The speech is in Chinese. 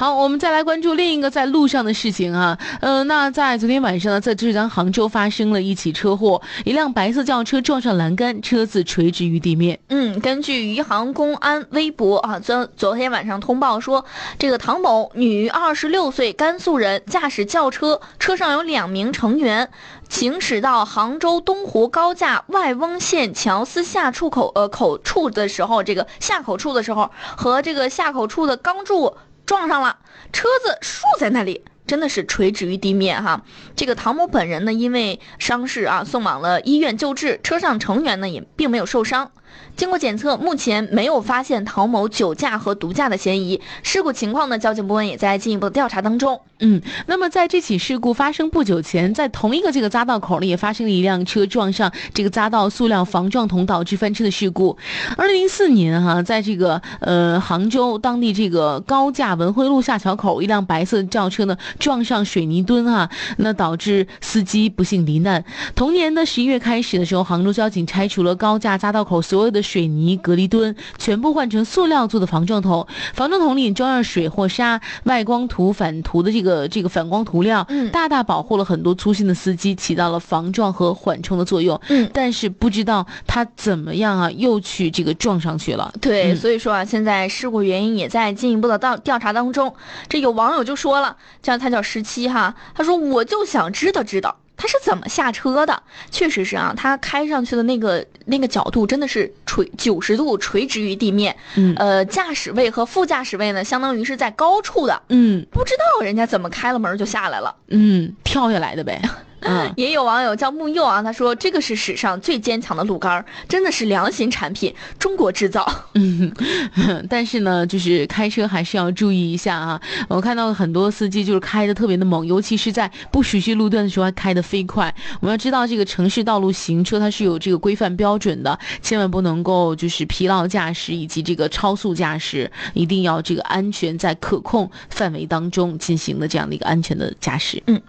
好，我们再来关注另一个在路上的事情啊。呃，那在昨天晚上呢，在浙江杭州发生了一起车祸，一辆白色轿车撞上栏杆，车子垂直于地面。嗯，根据余杭公安微博啊，昨昨天晚上通报说，这个唐某，女，二十六岁，甘肃人，驾驶轿车，车上有两名成员，行驶到杭州东湖高架外翁县桥司下出口呃口处的时候，这个下口处的时候，和这个下口处的钢柱撞上了，车子竖在那里。真的是垂直于地面哈，这个唐某本人呢，因为伤势啊，送往了医院救治，车上成员呢也并没有受伤。经过检测，目前没有发现唐某酒驾和毒驾的嫌疑。事故情况呢，交警部门也在进一步调查当中。嗯，那么在这起事故发生不久前，在同一个这个匝道口呢，也发生了一辆车撞上这个匝道塑料防撞筒，导致翻车的事故。二零零四年哈，在这个呃杭州当地这个高架文汇路下桥口，一辆白色轿车呢撞上水泥墩啊，那导致司机不幸罹难。同年的十一月开始的时候，杭州交警拆除了高架匝道口所有的。水泥隔离墩全部换成塑料做的防撞筒，防撞筒里装上水或沙，外光涂反涂的这个这个反光涂料，嗯，大大保护了很多粗心的司机，起到了防撞和缓冲的作用。嗯，但是不知道他怎么样啊，又去这个撞上去了。对，所以说啊，现在事故原因也在进一步的到调查当中。这有网友就说了，叫他叫十七哈，他说我就想知道知道。他是怎么下车的？确实是啊，他开上去的那个那个角度真的是垂九十度垂直于地面。嗯，呃，驾驶位和副驾驶位呢，相当于是在高处的。嗯，不知道人家怎么开了门就下来了。嗯，跳下来的呗。嗯，也有网友叫木佑啊，他说这个是史上最坚强的路杆，真的是良心产品，中国制造。嗯，但是呢，就是开车还是要注意一下啊。我看到很多司机就是开的特别的猛，尤其是在不熟悉路段的时候还开的飞快。我们要知道这个城市道路行车它是有这个规范标准的，千万不能够就是疲劳驾驶以及这个超速驾驶，一定要这个安全在可控范围当中进行的这样的一个安全的驾驶。嗯。